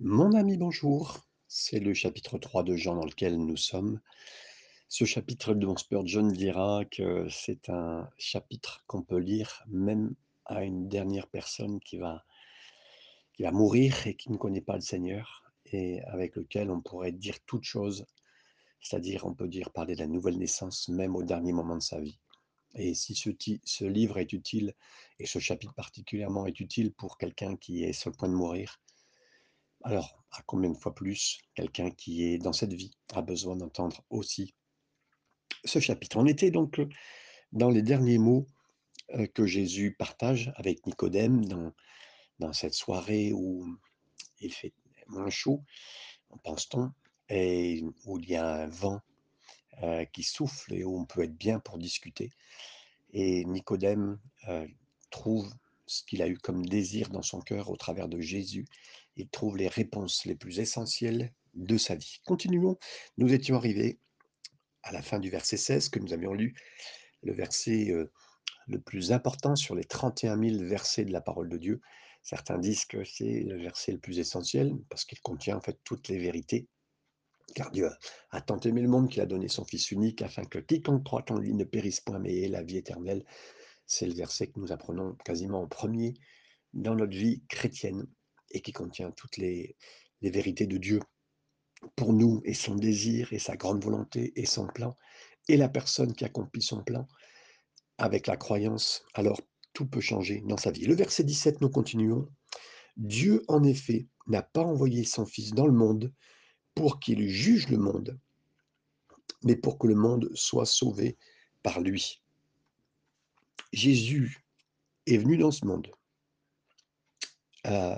Mon ami, bonjour. C'est le chapitre 3 de Jean dans lequel nous sommes. Ce chapitre dont Spurgeon dira que c'est un chapitre qu'on peut lire même à une dernière personne qui va, qui va mourir et qui ne connaît pas le Seigneur et avec lequel on pourrait dire toute chose, c'est-à-dire on peut dire parler de la nouvelle naissance même au dernier moment de sa vie. Et si ce livre est utile, et ce chapitre particulièrement est utile pour quelqu'un qui est sur le point de mourir, alors, à combien de fois plus quelqu'un qui est dans cette vie a besoin d'entendre aussi ce chapitre? On était donc dans les derniers mots que Jésus partage avec Nicodème dans, cette soirée où il fait moins chaud, pense-t-on, et où il y a un vent qui souffle et où on peut être bien pour discuter. Et Nicodème trouve ce qu'il a eu comme désir dans son cœur au travers de Jésus. Il trouve les réponses les plus essentielles de sa vie. Continuons. Nous étions arrivés à la fin du verset 16 que nous avions lu, le verset euh, le plus important sur les 31 000 versets de la parole de Dieu. Certains disent que c'est le verset le plus essentiel parce qu'il contient en fait toutes les vérités. Car Dieu a tant aimé le monde qu'il a donné son Fils unique afin que quiconque croit en lui ne périsse point mais ait la vie éternelle. C'est le verset que nous apprenons quasiment en premier dans notre vie chrétienne et qui contient toutes les, vérités de Dieu pour nous et son désir et sa grande volonté et son plan et la personne qui accomplit son plan avec la croyance, alors tout peut changer dans sa vie. Le verset 17, nous continuons. Dieu, en effet, n'a pas envoyé son Fils dans le monde pour qu'il juge le monde, mais pour que le monde soit sauvé par lui. Jésus est venu dans ce monde. Euh,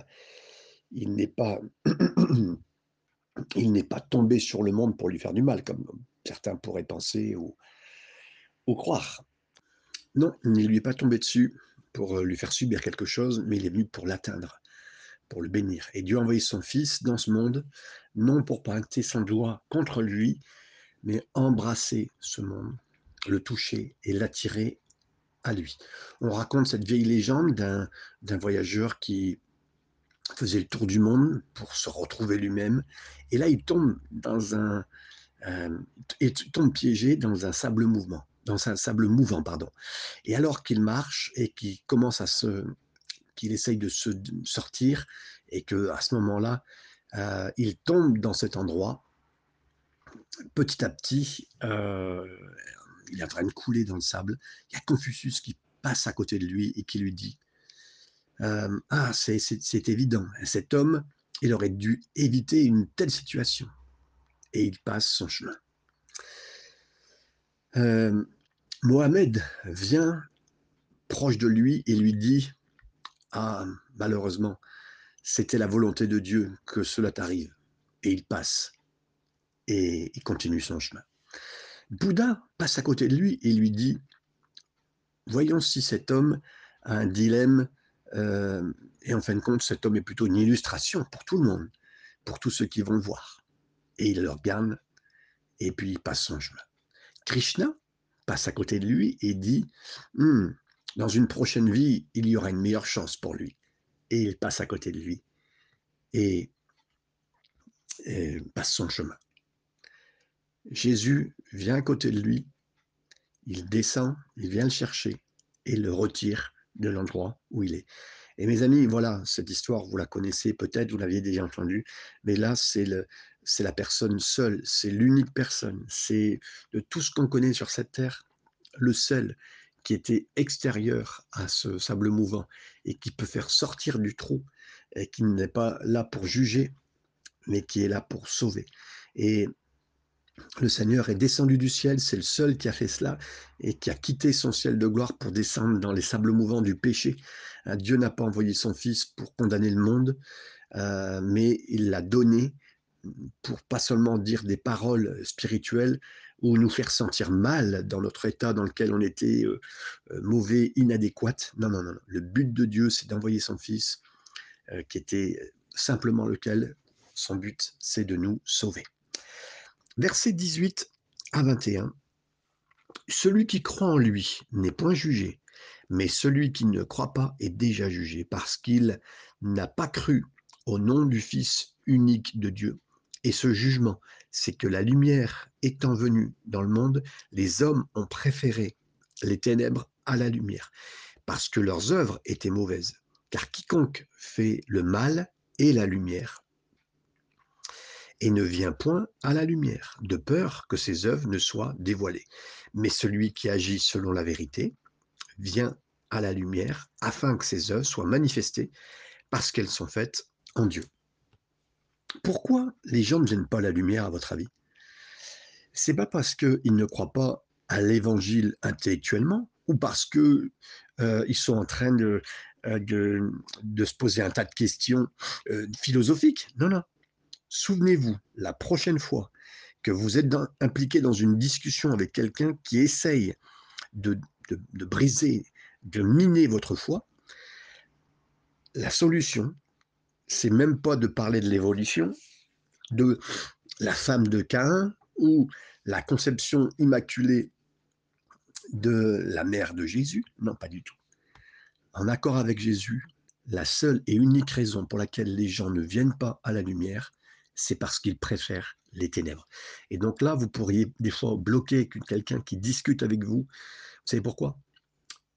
il n'est pas, il n'est pas tombé sur le monde pour lui faire du mal, comme certains pourraient penser ou, ou croire. Non, il ne lui est pas tombé dessus pour euh, lui faire subir quelque chose, mais il est venu pour l'atteindre, pour le bénir. Et Dieu a envoyé son Fils dans ce monde, non pour pointer son doigt contre lui, mais embrasser ce monde, le toucher et l'attirer à lui. On raconte cette vieille légende d'un voyageur qui faisait le tour du monde pour se retrouver lui-même. Et là, il tombe dans un, euh, il tombe piégé dans un sable mouvement, dans un sable mouvant, pardon. Et alors qu'il marche et qu'il commence à se, qu'il essaye de se sortir et que à ce moment-là, euh, il tombe dans cet endroit. Petit à petit, euh, il est en train de couler dans le sable. Il y a Confucius qui passe à côté de lui et qui lui dit euh, Ah, c'est évident, cet homme, il aurait dû éviter une telle situation. Et il passe son chemin. Euh, Mohamed vient proche de lui et lui dit Ah, malheureusement, c'était la volonté de Dieu que cela t'arrive. Et il passe et il continue son chemin. Bouddha passe à côté de lui et lui dit Voyons si cet homme a un dilemme, euh, et en fin de compte, cet homme est plutôt une illustration pour tout le monde, pour tous ceux qui vont le voir. Et il le regarde, et puis il passe son chemin. Krishna passe à côté de lui et dit hmm, Dans une prochaine vie, il y aura une meilleure chance pour lui. Et il passe à côté de lui et passe son chemin. Jésus vient à côté de lui, il descend, il vient le chercher et le retire de l'endroit où il est. Et mes amis, voilà, cette histoire, vous la connaissez peut-être, vous l'aviez déjà entendue, mais là, c'est la personne seule, c'est l'unique personne, c'est de tout ce qu'on connaît sur cette terre, le seul qui était extérieur à ce sable mouvant et qui peut faire sortir du trou et qui n'est pas là pour juger, mais qui est là pour sauver. Et le Seigneur est descendu du ciel, c'est le seul qui a fait cela et qui a quitté son ciel de gloire pour descendre dans les sables mouvants du péché. Euh, Dieu n'a pas envoyé son Fils pour condamner le monde, euh, mais il l'a donné pour pas seulement dire des paroles spirituelles ou nous faire sentir mal dans notre état dans lequel on était euh, mauvais, inadéquat. Non, non, non. Le but de Dieu, c'est d'envoyer son Fils, qui était simplement lequel? Son but, c'est de nous sauver. Versets 18 à 21. Celui qui croit en lui n'est point jugé, mais celui qui ne croit pas est déjà jugé, parce qu'il n'a pas cru au nom du Fils unique de Dieu. Et ce jugement, c'est que la lumière étant venue dans le monde, les hommes ont préféré les ténèbres à la lumière, parce que leurs œuvres étaient mauvaises. Car quiconque fait le mal est la lumière, et ne vient point à la lumière, de peur que ses œuvres ne soient dévoilées. Mais celui qui agit selon la vérité vient à la lumière, afin que ses œuvres soient manifestées, parce qu'elles sont faites en Dieu. Pourquoi les gens ne viennent pas à la lumière, à votre avis? C'est pas parce qu'ils ne croient pas à l'évangile intellectuellement, ou parce qu'ils euh, sont en train de, euh, de, se poser un tas de questions euh, philosophiques? Non, non. Souvenez-vous, la prochaine fois que vous êtes impliqué dans une discussion avec quelqu'un qui essaye de, de briser, de miner votre foi, la solution, c'est même pas de parler de l'évolution, de la femme de Caïn ou la conception immaculée de la mère de Jésus. Non, pas du tout. En accord avec Jésus, la seule et unique raison pour laquelle les gens ne viennent pas à la lumière, c'est parce qu'ils préfèrent les ténèbres. Et donc là, vous pourriez des fois bloquer quelqu'un qui discute avec vous. Vous savez pourquoi?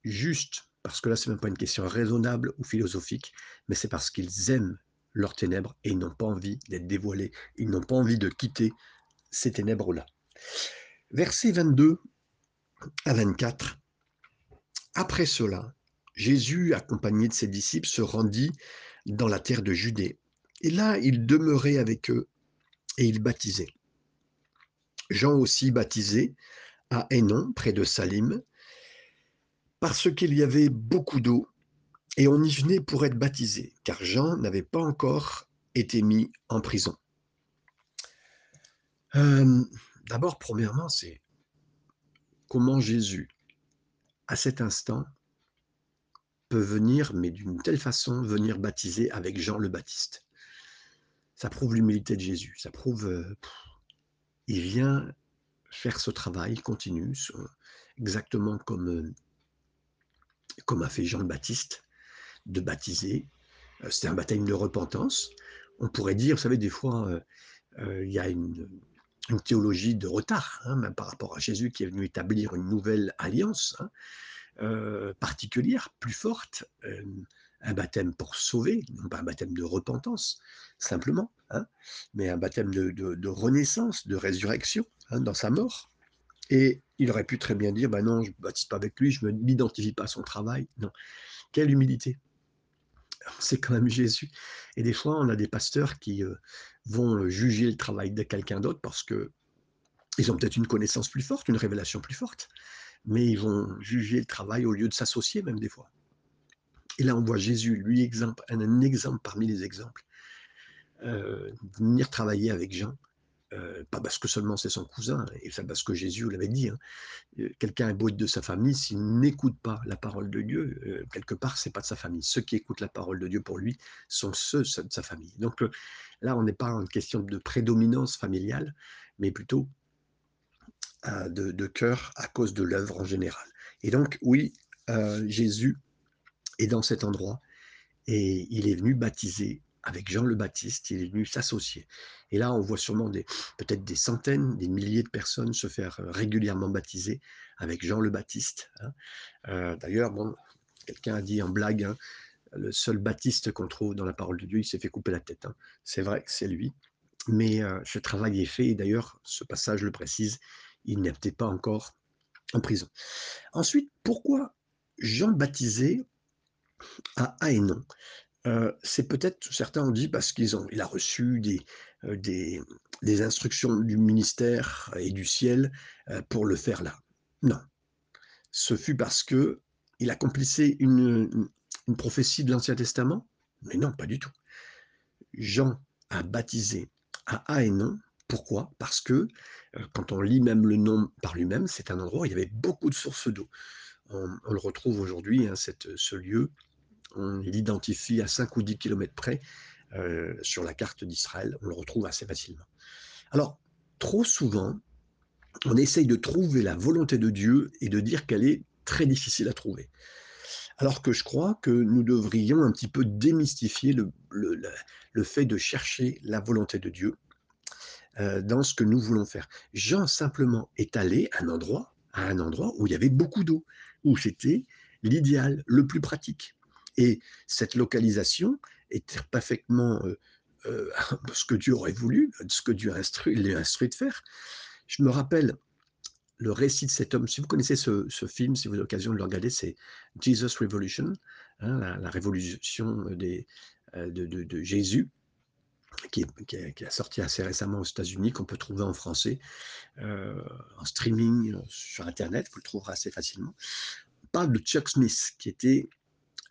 Juste parce que là, c'est même pas une question raisonnable ou philosophique, mais c'est parce qu'ils aiment leurs ténèbres et ils n'ont pas envie d'être dévoilés, ils n'ont pas envie de quitter ces ténèbres-là. Versets 22 à 24. Après cela, Jésus, accompagné de ses disciples, se rendit dans la terre de Judée. Et là, il demeurait avec eux et il baptisait. Jean aussi baptisait à Hénon, près de Salim, parce qu'il y avait beaucoup d'eau et on y venait pour être baptisé, car Jean n'avait pas encore été mis en prison. Euh, d'abord, premièrement, c'est comment Jésus, à cet instant, peut venir, mais d'une telle façon, venir baptiser avec Jean le Baptiste. Ça prouve l'humilité de Jésus, ça prouve, euh, il vient faire ce travail, il continue, exactement comme, euh, comme a fait Jean le Baptiste, de baptiser. Euh, c'était un baptême de repentance. On pourrait dire, vous savez, des fois, il y a une, une théologie de retard, hein, même par rapport à Jésus qui est venu établir une nouvelle alliance hein, euh, particulière, plus forte, euh, un baptême pour sauver, non pas un baptême de repentance, simplement, hein, mais un baptême de, renaissance, de résurrection dans sa mort. Et il aurait pu très bien dire, ben non, je ne baptise pas avec lui, je ne m'identifie pas à son travail. Non, quelle humilité c'est quand même Jésus. Et des fois, on a des pasteurs qui euh, vont juger le travail de quelqu'un d'autre parce que ils ont peut-être une connaissance plus forte, une révélation plus forte, mais ils vont juger le travail au lieu de s'associer même des fois. Et là, on voit Jésus, lui, exemple, un, exemple parmi les exemples, euh, venir travailler avec Jean, euh, pas parce que seulement c'est son cousin, et ça parce que Jésus l'avait dit. Hein. Quelqu'un est beau de sa famille, s'il n'écoute pas la parole de Dieu, quelque part, c'est pas de sa famille. Ceux qui écoutent la parole de Dieu pour lui sont ceux de sa famille. Donc, Là, on n'est pas en question de prédominance familiale, mais plutôt euh, de, cœur à cause de l'œuvre en général. Et donc, oui, euh, Jésus est dans cet endroit et il est venu baptiser avec Jean le Baptiste, il est venu s'associer. Et là, on voit sûrement peut-être des centaines, des milliers de personnes se faire régulièrement baptiser avec Jean le Baptiste. Hein. Euh, d'ailleurs, bon, quelqu'un a dit en blague, hein, le seul Baptiste qu'on trouve dans la parole de Dieu, il s'est fait couper la tête. Hein. C'est vrai que c'est lui. Mais euh, ce travail est fait, et d'ailleurs, ce passage le précise, il n'était pas encore en prison. Ensuite, pourquoi Jean baptisé à Haénon euh, C'est peut-être, certains ont dit, parce qu'il a reçu euh, des, des, instructions du ministère et du ciel pour le faire là. Non. Ce fut parce que il accomplissait une, une prophétie de l'Ancien Testament? Mais non, pas du tout. Jean a baptisé à Haénon. Pourquoi? Parce que euh, quand on lit même le nom par lui-même, c'est un endroit où il y avait beaucoup de sources d'eau. On, le retrouve aujourd'hui, hein, ce lieu, on l'identifie à 5 ou 10 kilomètres près euh, sur la carte d'Israël, on le retrouve assez facilement. Alors, trop souvent, on essaye de trouver la volonté de Dieu et de dire qu'elle est très difficile à trouver. Alors que je crois que nous devrions un petit peu démystifier le, fait de chercher la volonté de Dieu euh, dans ce que nous voulons faire. Jean simplement est allé un endroit, à un endroit où il y avait beaucoup d'eau, où c'était l'idéal, le plus pratique. Et cette localisation était parfaitement euh, euh, ce que Dieu aurait voulu, ce que Dieu l'a instruit de faire. Je me rappelle le récit de cet homme. Si vous connaissez ce, film, si vous avez l'occasion de le regarder, c'est Jesus Revolution, hein, la, révolution des, de, Jésus. Qui, qui, a sorti assez récemment aux États-Unis, qu'on peut trouver en français, euh, en streaming sur Internet, vous le trouverez assez facilement. On parle de Chuck Smith, qui était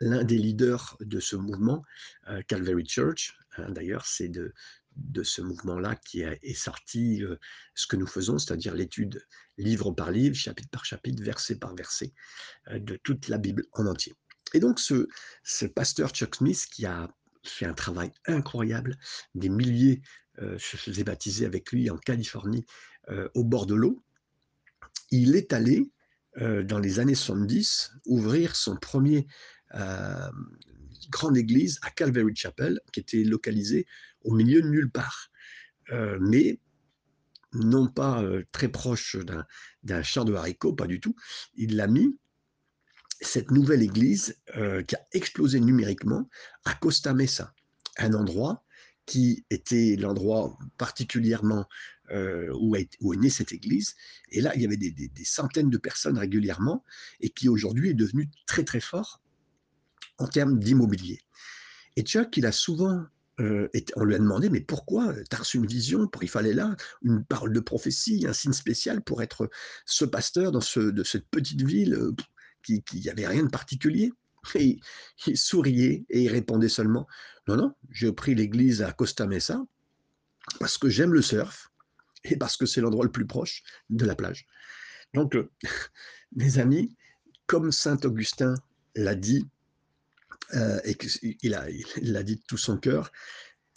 l'un des leaders de ce mouvement, euh, Calvary Church. Hein, d'ailleurs, c'est de, de ce mouvement-là qui est sorti euh, ce que nous faisons, c'est-à-dire l'étude livre par livre, chapitre par chapitre, verset par verset, euh, de toute la Bible en entier. Et donc ce, ce, pasteur Chuck Smith qui a fait un travail incroyable, des milliers se faisaient baptiser avec lui en Californie au bord de l'eau, il est allé dans les années 70 ouvrir son premier grande église à Calvary Chapel, qui était localisée au milieu de nulle part. Euh, mais non pas euh, très proche d'un champ de haricots, pas du tout. Il l'a mis, cette nouvelle église euh, qui a explosé numériquement à Costa Mesa, un endroit qui était l'endroit particulièrement où, est, où, est, née cette église. Et là, il y avait des, des centaines de personnes régulièrement et qui aujourd'hui est devenu très très fort en termes d'immobilier. Et Chuck, il a souvent euh, on lui a demandé, mais pourquoi Tu as reçu une vision pour, Il fallait là une parole de prophétie, un signe spécial pour être ce pasteur dans ce, de cette petite ville euh, qui n'y avait rien de particulier? Et il souriait et il répondait seulement Non, non, j'ai pris l'église à Costa Mesa parce que j'aime le surf et parce que c'est l'endroit le plus proche de la plage. Donc, euh, mes amis, comme Saint Augustin l'a dit, euh, et qu'il a, dit de tout son cœur,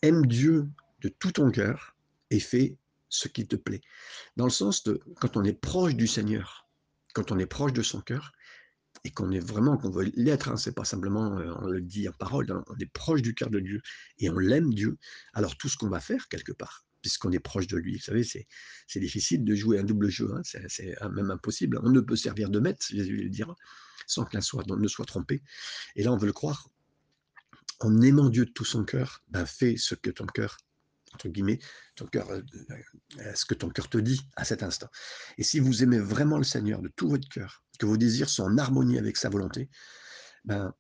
aime Dieu de tout ton cœur et fais ce qui te plaît. Dans le sens de, quand on est proche du Seigneur, quand on est proche de son cœur, et qu'on est vraiment, qu'on veut l'être, hein, c'est pas simplement, euh, on le dit en parole, hein, on est proche du cœur de Dieu et on l'aime Dieu, alors tout ce qu'on va faire quelque part, puisqu'on est proche de lui, vous savez, c'est, difficile de jouer un double jeu, hein, c'est, même impossible, on ne peut servir de maître, Jésus le dira, sans que l'un soit, ne soit trompé. Et là, on veut le croire. En aimant Dieu de tout son cœur, ben fais ce que ton cœur, entre guillemets, ton cœur, euh, euh, ce que ton cœur te dit à cet instant. Et si vous aimez vraiment le Seigneur de tout votre cœur, que vos désirs sont en harmonie avec sa volonté, ben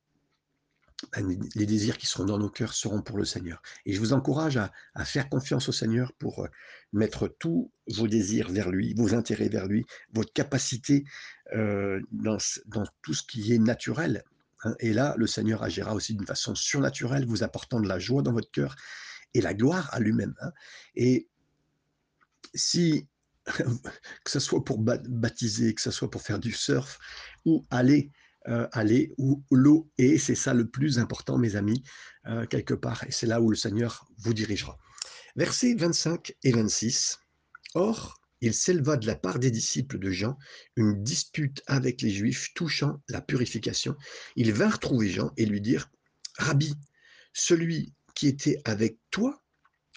les désirs qui seront dans nos cœurs seront pour le Seigneur. Et je vous encourage à, à faire confiance au Seigneur pour euh, mettre tous vos désirs vers lui, vos intérêts vers lui, votre capacité euh, dans, dans, tout ce qui est naturel. Hein. Et là, le Seigneur agira aussi d'une façon surnaturelle, vous apportant de la joie dans votre cœur et la gloire à lui-même. Hein. Et si, que ce soit pour baptiser, que ce soit pour faire du surf, ou aller, euh, aller où l'eau est, c'est ça le plus important, mes amis, euh, quelque part. Et c'est là où le Seigneur vous dirigera. Versets 25 et 26. Or, il s'éleva de la part des disciples de Jean une dispute avec les Juifs touchant la purification. Ils vinrent trouver Jean et lui dirent, Rabbi, celui qui était avec toi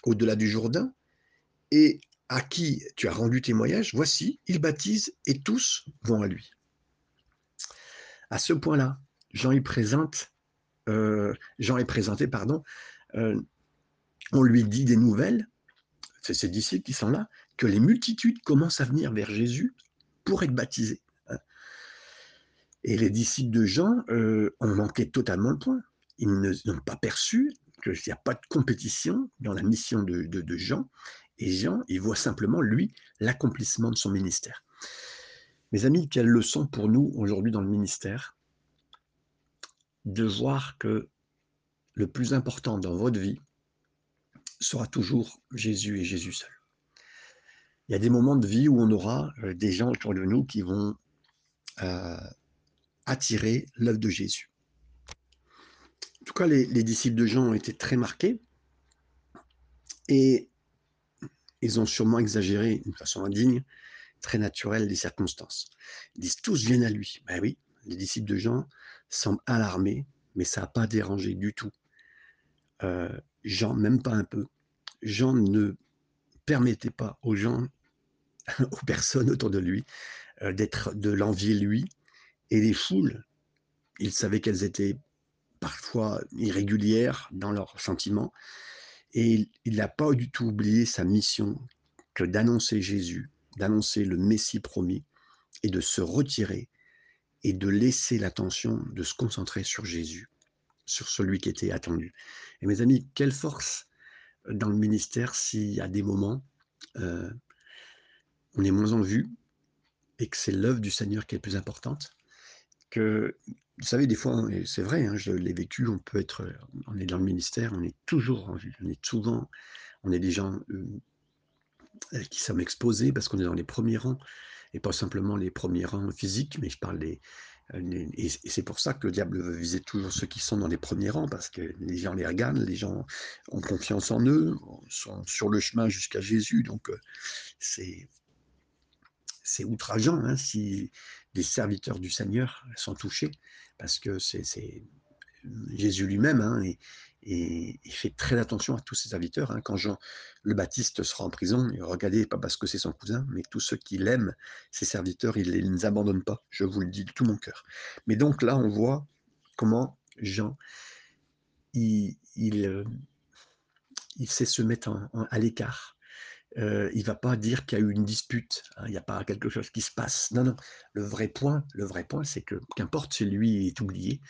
au-delà du Jourdain et à qui tu as rendu témoignage, voici, il baptise et tous vont à lui. À ce point-là, Jean euh, est présenté, pardon, euh, on lui dit des nouvelles, c'est ses disciples qui sont là, que les multitudes commencent à venir vers Jésus pour être baptisés. Hein. Et les disciples de Jean euh, ont manqué totalement le point. Ils n'ont pas perçu qu'il n'y a pas de compétition dans la mission de, de Jean. Et Jean, il voit simplement, lui, l'accomplissement de son ministère. Mes amis, quelle leçon pour nous aujourd'hui dans le ministère de voir que le plus important dans votre vie, sera toujours Jésus et Jésus seul? Il y a des moments de vie où on aura euh, des gens autour de nous qui vont euh, attirer l'œuvre de Jésus. En tout cas, les, disciples de Jean ont été très marqués et ils ont sûrement exagéré d'une façon indigne, très naturelle, les circonstances. Ils disent tous viennent à lui. Ben oui, les disciples de Jean semble alarmé, mais ça n'a pas dérangé du tout. Euh, Jean, même pas un peu. Jean ne permettait pas aux gens, aux personnes autour de lui, euh, d'être de l'envier lui. Et les foules, il savait qu'elles étaient parfois irrégulières dans leurs sentiments. Et il n'a pas du tout oublié sa mission que d'annoncer Jésus, d'annoncer le Messie promis et de se retirer et de laisser l'attention de se concentrer sur Jésus, sur celui qui était attendu. Et mes amis, quelle force dans le ministère y a des moments, euh, on est moins en vue et que c'est l'œuvre du Seigneur qui est plus importante, que vous savez, des fois, c'est vrai, hein, je l'ai vécu, on peut être, on est dans le ministère, on est toujours en vue, on est souvent, on est des gens euh, qui sommes exposés parce qu'on est dans les premiers rangs, et pas simplement les premiers rangs physiques, mais je parle des, euh, et c'est pour ça que le diable veut viser toujours ceux qui sont dans les premiers rangs, parce que les gens les regardent, les gens ont confiance en eux, sont sur le chemin jusqu'à Jésus, donc euh, c'est c'est outrageant hein, si des serviteurs du Seigneur sont touchés, parce que c'est Jésus lui-même, hein, il fait très attention à tous ses serviteurs. Hein. Quand Jean le Baptiste sera en prison, il regardez, pas parce que c'est son cousin, mais tous ceux qui l'aiment, ses serviteurs, il ne les abandonne pas, je vous le dis de tout mon cœur. Mais donc là, on voit comment Jean, il, il, euh, sait se mettre à l'écart euh, il va pas dire qu'il y a eu une dispute, hein, il n'y a pas quelque chose qui se passe. Non, non. Le vrai point, le vrai point, c'est que qu'importe si lui est oublié,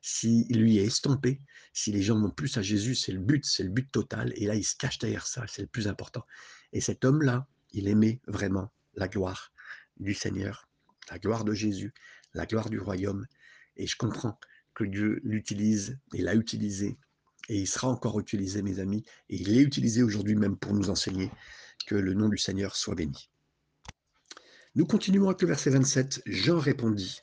si lui est estompé, si les gens vont plus à Jésus, c'est le but, c'est le but total. Et là, il se cache derrière ça, c'est le plus important. Et cet homme-là, il aimait vraiment la gloire du Seigneur, la gloire de Jésus, la gloire du royaume. Et je comprends que Dieu l'utilise et l'a utilisé et il sera encore utilisé, mes amis, et il est utilisé aujourd'hui même pour nous enseigner que le nom du Seigneur soit béni. Nous continuons avec le verset 27. Jean répondit,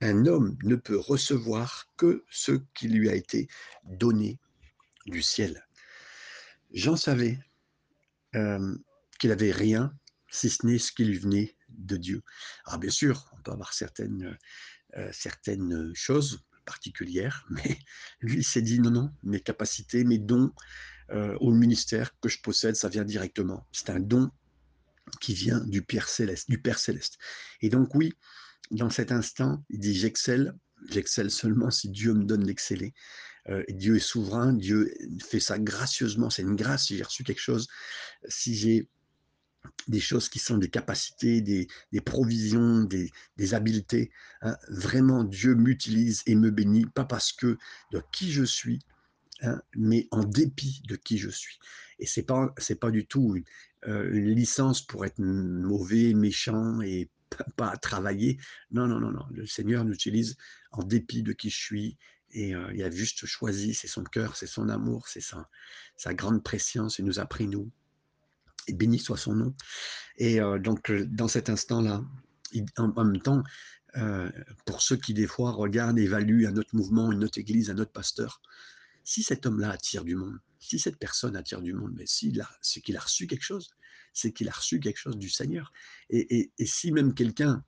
Un homme ne peut recevoir que ce qui lui a été donné du ciel. Jean savait euh, qu'il n'avait rien si ce n'est ce qui lui venait de Dieu. Alors bien sûr, on peut avoir certaines, euh, certaines choses particulières, mais lui, s'est dit non, non, mes capacités, mes dons euh, au ministère que je possède, ça vient directement. C'est un don qui vient du Père céleste. Et donc oui, dans cet instant, il dit j'excelle, j'excelle seulement si Dieu me donne d'exceller. Euh, Dieu est souverain, Dieu fait ça gracieusement, c'est une grâce si j'ai reçu quelque chose, si j'ai des choses qui sont des capacités, des, provisions, des, habiletés. Hein. Vraiment, Dieu m'utilise et me bénit, pas parce que de qui je suis, hein, mais en dépit de qui je suis. Et c'est pas pas du tout une, euh, licence pour être mauvais, méchant et pas, travailler. Non, non, non, non. Le Seigneur nous utilise en dépit de qui je suis. Et euh, il a juste choisi, c'est son cœur, c'est son amour, c'est sa, sa grande préscience. Il nous a pris, nous, et béni soit son nom. Et euh, donc, dans cet instant-là, en, même temps, pour ceux qui des fois regardent, évaluent un autre mouvement, une autre église, un autre pasteur, si cet homme-là attire du monde, si cette personne attire du monde, mais si c'est qu'il a reçu quelque chose, c'est qu'il a reçu quelque chose du Seigneur. Et, si même quelqu'un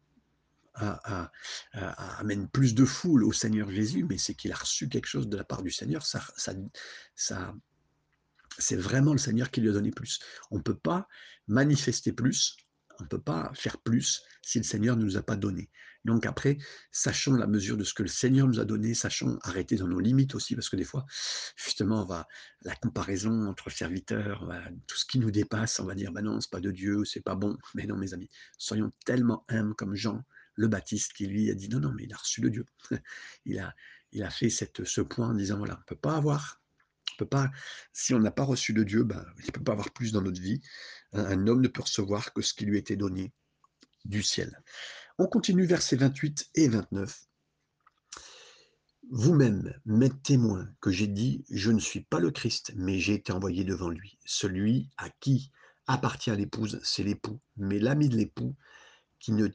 amène plus de foule au Seigneur Jésus, mais c'est qu'il a reçu quelque chose de la part du Seigneur, c'est vraiment le Seigneur qui lui a donné plus. On ne peut pas manifester plus, on ne peut pas faire plus si le Seigneur ne nous a pas donné. Donc après, sachons la mesure de ce que le Seigneur nous a donné, sachons arrêter dans nos limites aussi, parce que des fois, justement, on va la comparaison entre serviteurs, tout ce qui nous dépasse, on va dire, ben non, c'est pas de Dieu, c'est pas bon. Mais non, mes amis, soyons tellement humbles comme Jean le Baptiste qui lui a dit non, non, mais il a reçu de Dieu. il a, fait ce point en disant voilà, on ne peut pas avoir peut pas, si on n'a pas reçu de Dieu, ben, il ne peut pas avoir plus dans notre vie. Un, homme ne peut recevoir que ce qui lui été donné du ciel. On continue versets 28 et 29. Vous-même m'êtes témoin que j'ai dit, je ne suis pas le Christ, mais j'ai été envoyé devant lui. Celui à qui appartient l'épouse, c'est l'époux, mais l'ami de l'époux qui euh,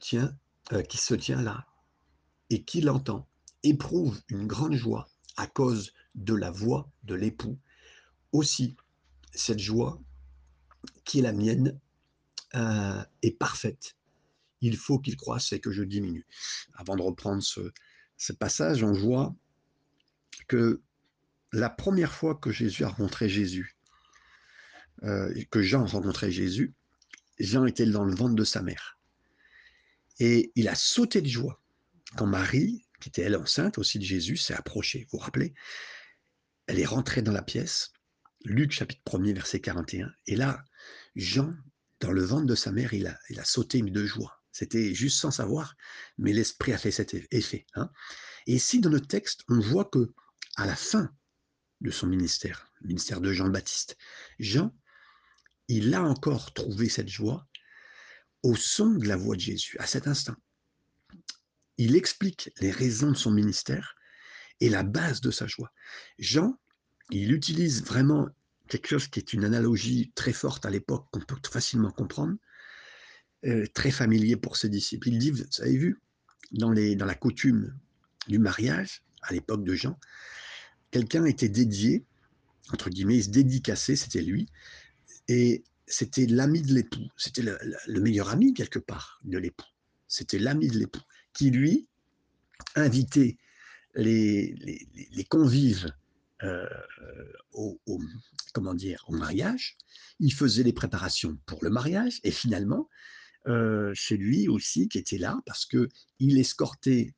se tient là et qui l'entend, éprouve une grande joie à cause de la voix de l'époux. Aussi, cette joie qui est la mienne euh, est parfaite. Il faut qu'il croisse et que je diminue. Avant de reprendre ce, passage, on voit que la première fois que Jésus a rencontré Jésus, euh, que Jean a rencontré Jésus, Jean était dans le ventre de sa mère. Et il a sauté de joie quand Marie, qui était elle enceinte aussi de Jésus, s'est approchée. Vous vous rappelez? Elle est rentrée dans la pièce, Luc chapitre 1er, verset 41. Et là, Jean, dans le ventre de sa mère, il a, il a sauté de joie. C'était juste sans savoir, mais l'Esprit a fait cet effet. Hein. Et ici, dans le texte, on voit que à la fin de son ministère, le ministère de Jean le Baptiste, Jean, il a encore trouvé cette joie au son de la voix de Jésus, à cet instant. Il explique les raisons de son ministère et la base de sa joie. Jean, il utilise vraiment quelque chose qui est une analogie très forte à l'époque, qu'on peut facilement comprendre, euh, très familier pour ses disciples. Il dit, vous avez vu, dans, la coutume du mariage, à l'époque de Jean, quelqu'un était dédié, entre guillemets, il se dédicaçait, c'était lui, et c'était l'ami de l'époux, c'était le, meilleur ami quelque part de l'époux, c'était l'ami de l'époux, qui lui invitait les, convives euh, au, au mariage, il faisait les préparations pour le mariage, et finalement, euh, c'est lui aussi qui était là parce que il escortait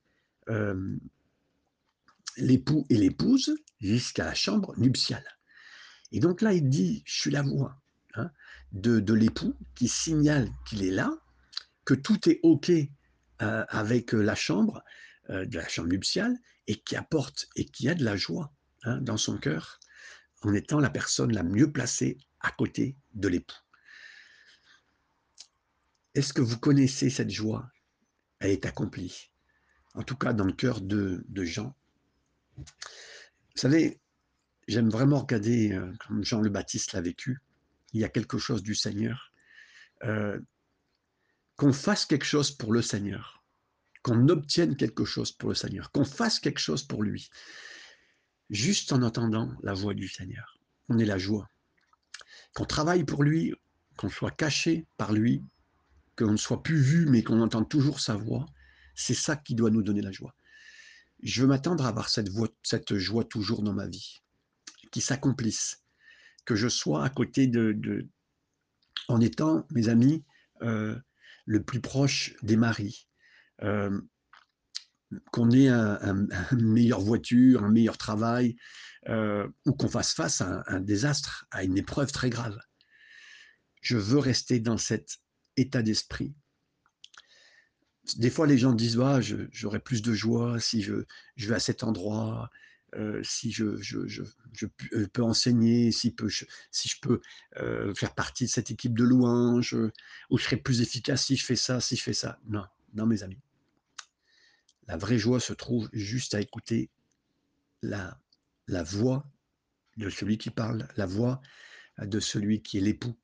euh, l'époux et l'épouse jusqu'à la chambre nuptiale. Et donc là, il dit, je suis la voix hein, de, l'époux qui signale qu'il est là, que tout est OK euh, avec la chambre, la chambre nuptiale, et qui apporte et qui a de la joie hein, dans son cœur en étant la personne la mieux placée à côté de l'époux. Est-ce que vous connaissez cette joie? Elle est accomplie. En tout cas, dans le cœur de, Jean. Vous savez, j'aime vraiment regarder euh, comme Jean le Baptiste l'a vécu. Il y a quelque chose du Seigneur. Euh, qu'on fasse quelque chose pour le Seigneur, qu'on obtienne quelque chose pour le Seigneur, qu'on fasse quelque chose pour lui, juste en entendant la voix du Seigneur. On est la joie. Qu'on travaille pour lui, qu'on soit caché par lui, qu'on ne soit plus vu, mais qu'on entende toujours sa voix, c'est ça qui doit nous donner la joie. Je veux m'attendre à avoir cette, voix, cette joie toujours dans ma vie, qui s'accomplisse, que je sois à côté de, en étant, mes amis, euh, le plus proche des maris, euh, qu'on ait une meilleure voiture, un meilleur travail, euh, ou qu'on fasse face à un, un, désastre, à une épreuve très grave. Je veux rester dans cette état d'esprit. Des fois, les gens disent ah, j'aurais plus de joie si je, vais à cet endroit, euh, si je, euh, peux enseigner, si, je peux euh, faire partie de cette équipe de louanges, ou je serai plus efficace si je fais ça, si je fais ça. Non, non, mes amis. La vraie joie se trouve juste à écouter la, la voix de celui qui parle, la voix de celui qui est l'époux,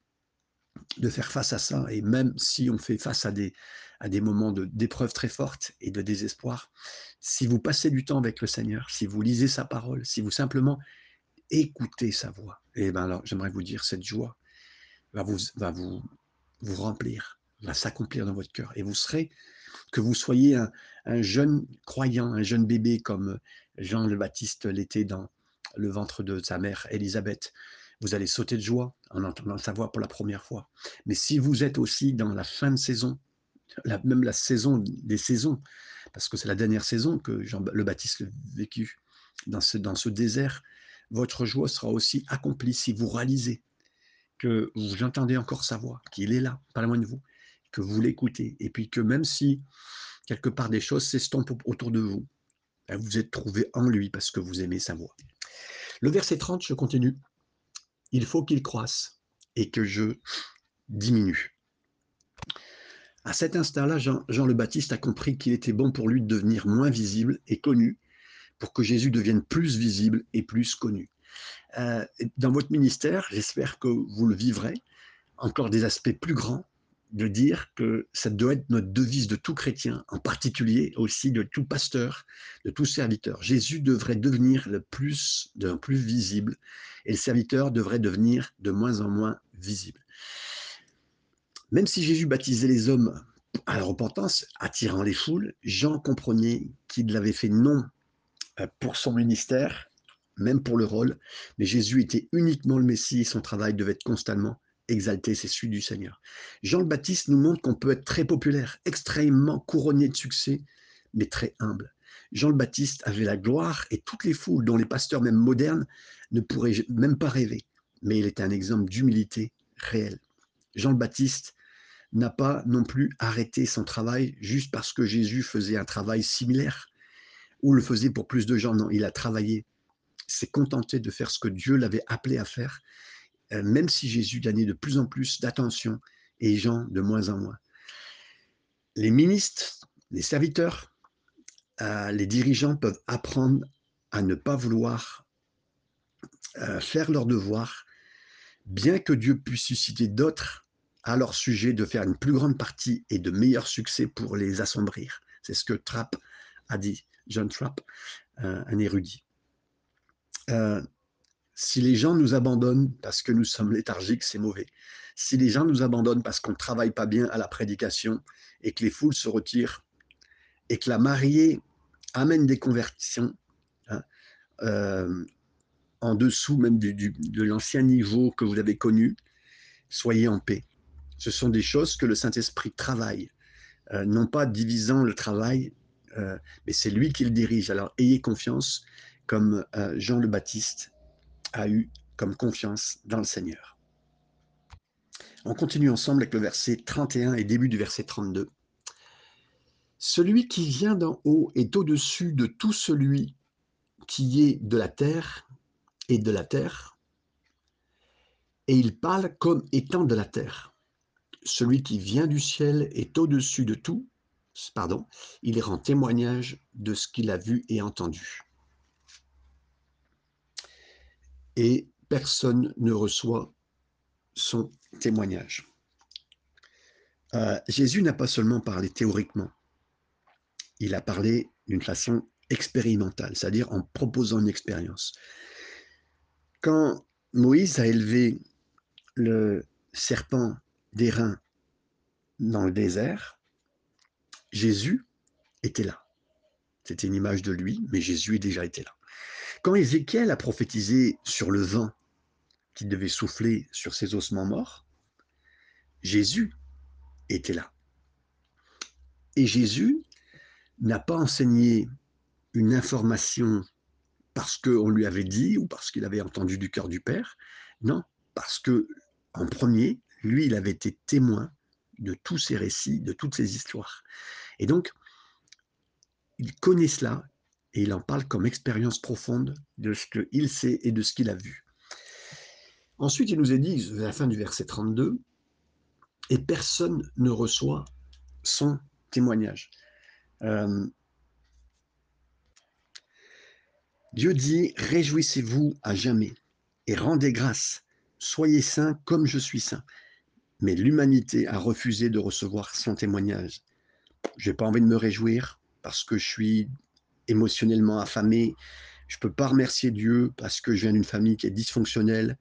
de faire face à ça. Et même si on fait face à des, à des moments d'épreuves très fortes et de désespoir, si vous passez du temps avec le Seigneur, si vous lisez sa parole, si vous simplement écoutez sa voix, et eh ben alors j'aimerais vous dire, cette joie va vous, va vous, vous remplir, va s'accomplir dans votre cœur. Et vous serez, que vous soyez un, un jeune croyant, un jeune bébé comme Jean le Baptiste l'était dans le ventre de sa mère Élisabeth, vous allez sauter de joie en entendant sa voix pour la première fois. Mais si vous êtes aussi dans la fin de saison, même la saison des saisons, parce que c'est la dernière saison que Jean le Baptiste a vécu dans ce, dans ce désert, votre joie sera aussi accomplie si vous réalisez que vous entendez encore sa voix, qu'il est là, pas loin de vous, que vous l'écoutez, et puis que même si quelque part des choses s'estompent autour de vous, ben, vous êtes trouvé en lui parce que vous aimez sa voix. Le verset 30, je continue il faut qu'il croisse et que je diminue. À cet instant-là, Jean, le Baptiste a compris qu'il était bon pour lui de devenir moins visible et connu pour que Jésus devienne plus visible et plus connu. Euh, dans votre ministère, j'espère que vous le vivrez, encore des aspects plus grands de dire que ça doit être notre devise de tout chrétien, en particulier aussi de tout pasteur, de tout serviteur. Jésus devrait devenir le plus, plus visible et le serviteur devrait devenir de moins en moins visible. Même si Jésus baptisait les hommes à la repentance, attirant les foules, Jean comprenait qu'il l'avait fait non euh, pour son ministère, même pour le rôle, mais Jésus était uniquement le Messie son travail devait être constamment exalté, c'est celui du Seigneur. Jean le Baptiste nous montre qu'on peut être très populaire, extrêmement couronné de succès, mais très humble. Jean le Baptiste avait la gloire et toutes les foules dont les pasteurs même modernes ne pourraient même pas rêver, mais il était un exemple d'humilité réelle. Jean le Baptiste n'a pas non plus arrêté son travail juste parce que Jésus faisait un travail similaire ou le faisait pour plus de gens. Non, il a travaillé, s'est contenté de faire ce que Dieu l'avait appelé à faire, euh, même si Jésus gagnait de plus en plus d'attention et Jean de moins en moins. Les ministres, les serviteurs, euh, les dirigeants peuvent apprendre à ne pas vouloir euh, faire leur devoir, bien que Dieu puisse susciter d'autres à leur sujet de faire une plus grande partie et de meilleurs succès pour les assombrir. C'est ce que Trapp a dit, John Trapp, un érudit. Si les gens nous abandonnent parce que nous sommes léthargiques, c'est mauvais. Si les gens nous abandonnent parce qu'on ne travaille pas bien à la prédication et que les foules se retirent et que la mariée amène des conversions hein, euh, en dessous même de l'ancien niveau que vous avez connu, soyez en paix. Ce sont des choses que le Saint-Esprit travaille, euh, non pas divisant le travail, euh, mais c'est lui qui le dirige. Alors ayez confiance, comme Jean le Baptiste a eu comme confiance dans le Seigneur. On continue ensemble avec le verset 31 et début du verset 32. Celui qui vient d'en haut est au-dessus de tout celui qui est de la terre et de la terre, et il parle comme étant de la terre celui qui vient du ciel est au-dessus de tout, pardon, il rend témoignage de ce qu'il a vu et entendu. Et personne ne reçoit son témoignage. Euh, Jésus n'a pas seulement parlé théoriquement, il a parlé d'une façon expérimentale, c'est-à-dire en proposant une expérience. Quand Moïse a élevé le serpent des reins dans le désert, Jésus était là. C'était une image de lui, mais Jésus déjà là. Quand Ézéchiel a prophétisé sur le vent qui devait souffler sur ses ossements morts, Jésus était là. Et Jésus n'a pas enseigné une information parce qu'on lui avait dit ou parce qu'il avait entendu du cœur du Père. Non, parce que en premier, lui, il avait été témoin de tous ces récits, de toutes ces histoires. Et donc, il connaît cela et il en parle comme expérience profonde de ce qu'il sait et de ce qu'il a vu. Ensuite, il nous est dit, à la fin du verset 32, et personne ne reçoit son témoignage. Euh, Dieu dit, réjouissez-vous à jamais et rendez grâce, soyez saints comme je suis saint mais l'humanité a refusé de recevoir son témoignage. Je n'ai pas envie de me réjouir parce que je suis émotionnellement affamé. Je ne peux pas remercier Dieu parce que je viens d'une famille qui est dysfonctionnelle.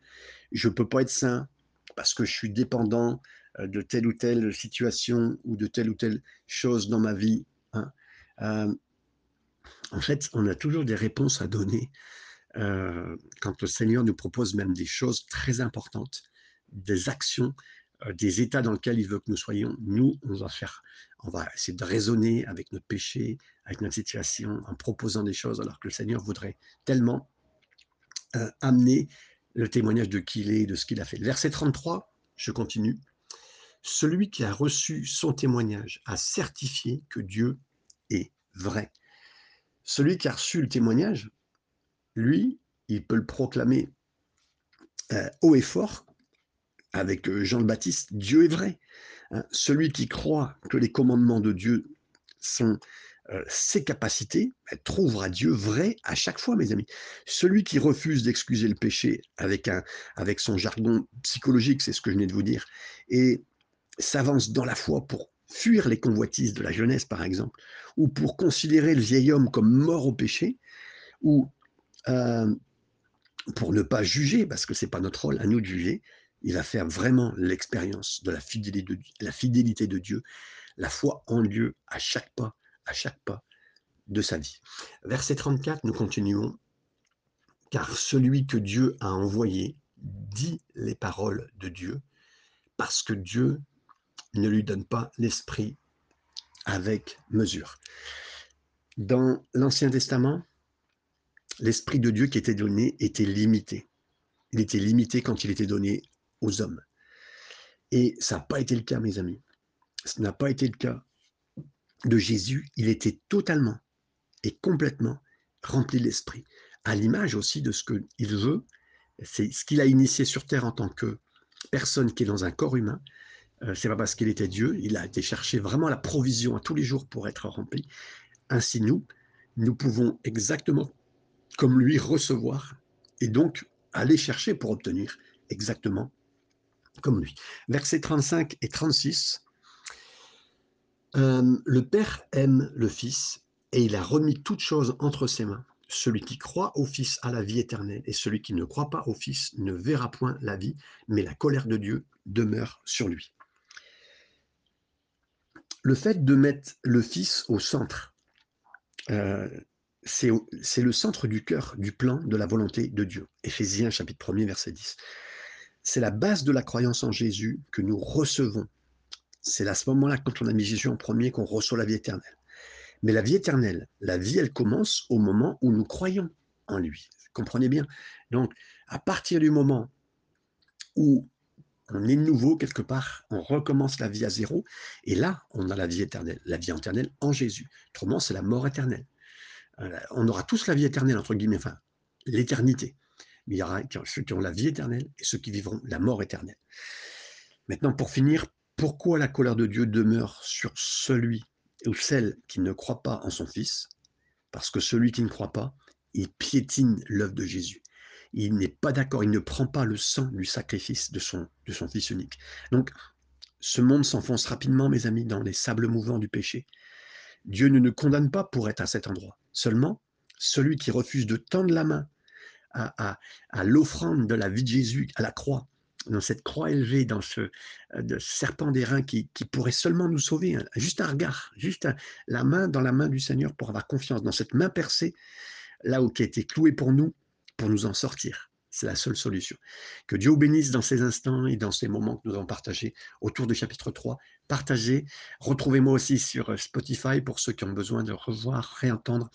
Je ne peux pas être saint parce que je suis dépendant euh, de telle ou telle situation ou de telle ou telle chose dans ma vie. Hein. Euh, en fait, on a toujours des réponses à donner euh, quand le Seigneur nous propose même des choses très importantes, des actions des états dans lesquels il veut que nous soyons, nous, on va faire, on va essayer de raisonner avec notre péché, avec notre situation, en proposant des choses, alors que le Seigneur voudrait tellement euh, amener le témoignage de qui il est de ce qu'il a fait. verset 33, je continue. Celui qui a reçu son témoignage a certifié que Dieu est vrai. Celui qui a reçu le témoignage, lui, il peut le proclamer euh, haut et fort avec euh, Jean le Baptiste, Dieu est vrai. Hein. celui qui croit que les commandements de Dieu sont euh, ses capacités, trouvera Dieu vrai à chaque fois, mes amis. Celui qui refuse d'excuser le péché avec, un, son jargon psychologique, c'est ce que je venais de vous dire, et s'avance dans la foi pour fuir les convoitises de la jeunesse, par exemple, ou pour considérer le vieil homme comme mort au péché, ou euh, pour ne pas juger, parce que ce n'est pas notre rôle à nous de juger, il va faire vraiment l'expérience de la fidélité de, la fidélité de Dieu la foi en Dieu à chaque pas, à chaque pas de sa vie. Verset 34, nous continuons. Car celui que Dieu a envoyé dit les paroles de Dieu, parce que Dieu ne lui donne pas l'esprit avec mesure. Dans l'Ancien Testament, l'esprit de Dieu qui était donné était limité. Il était limité quand il était donné aux hommes. Et ça n'a pas été le cas, mes amis. Ce n'a pas été le cas de Jésus. Il était totalement et complètement rempli de l'esprit, à l'image aussi de ce qu'il veut. C'est ce qu'il a initié sur terre en tant que personne qui est dans un corps humain. Euh, c'est pas parce qu'il était Dieu, il a été chercher vraiment la provision à tous les jours pour être rempli. Ainsi nous, nous pouvons exactement comme lui recevoir et donc aller chercher pour obtenir exactement comme lui. Versets 35 et 36. Euh, le Père aime le Fils et il a remis toutes choses entre ses mains. Celui qui croit au Fils a la vie éternelle, et celui qui ne croit pas au Fils ne verra point la vie, mais la colère de Dieu demeure sur lui. Le fait de mettre le Fils au centre, euh, c'est le centre du cœur, du plan, de la volonté de Dieu. Éphésiens chapitre 1er, verset 10. C'est la base de la croyance en Jésus que nous recevons. C'est à ce moment-là, quand on a mis Jésus en premier, qu'on reçoit la vie éternelle. Mais la vie éternelle, la vie, elle commence au moment où nous croyons en lui. Comprenez bien? Donc, à partir du moment où on est nouveau quelque part, on recommence la vie à zéro, et là, on a la vie éternelle, la vie éternelle en Jésus. Autrement, c'est la mort éternelle. Euh, on aura tous la vie éternelle, entre guillemets, enfin, l'éternité. Mais il y aura ceux qui ont la vie éternelle et ceux qui vivront la mort éternelle. Maintenant, pour finir, pourquoi la colère de Dieu demeure sur celui ou celle qui ne croit pas en son Fils, parce que celui qui ne croit pas, il piétine l'œuvre de Jésus. Il n'est pas d'accord, il ne prend pas le sang du sacrifice de son, de son Fils unique. Donc, ce monde s'enfonce rapidement, mes amis, dans les sables mouvants du péché. Dieu ne nous condamne pas pour être à cet endroit. Seulement, celui qui refuse de tendre la main à, l'offrande de la vie de Jésus à la croix, dans cette croix élevée, dans ce euh, serpent d'airain qui, qui, pourrait seulement nous sauver, hein. juste un regard, juste la main dans la main du Seigneur pour avoir confiance, dans cette main percée, là où qui a été clouée pour nous, pour nous en sortir. C'est la seule solution. Que Dieu vous bénisse dans ces instants et dans ces moments que nous avons partagés autour du chapitre 3. Partagez. Retrouvez-moi aussi sur euh, Spotify pour ceux qui ont besoin de revoir, réentendre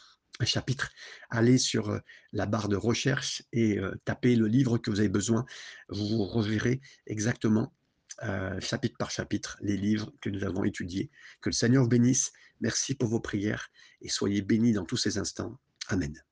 chapitre, allez sur la barre de recherche et tapez le livre que vous avez besoin. Vous reverrez exactement, chapitre par chapitre, les livres que nous avons étudiés. Que le Seigneur bénisse. Merci pour vos prières et soyez bénis dans tous ces instants. Amen.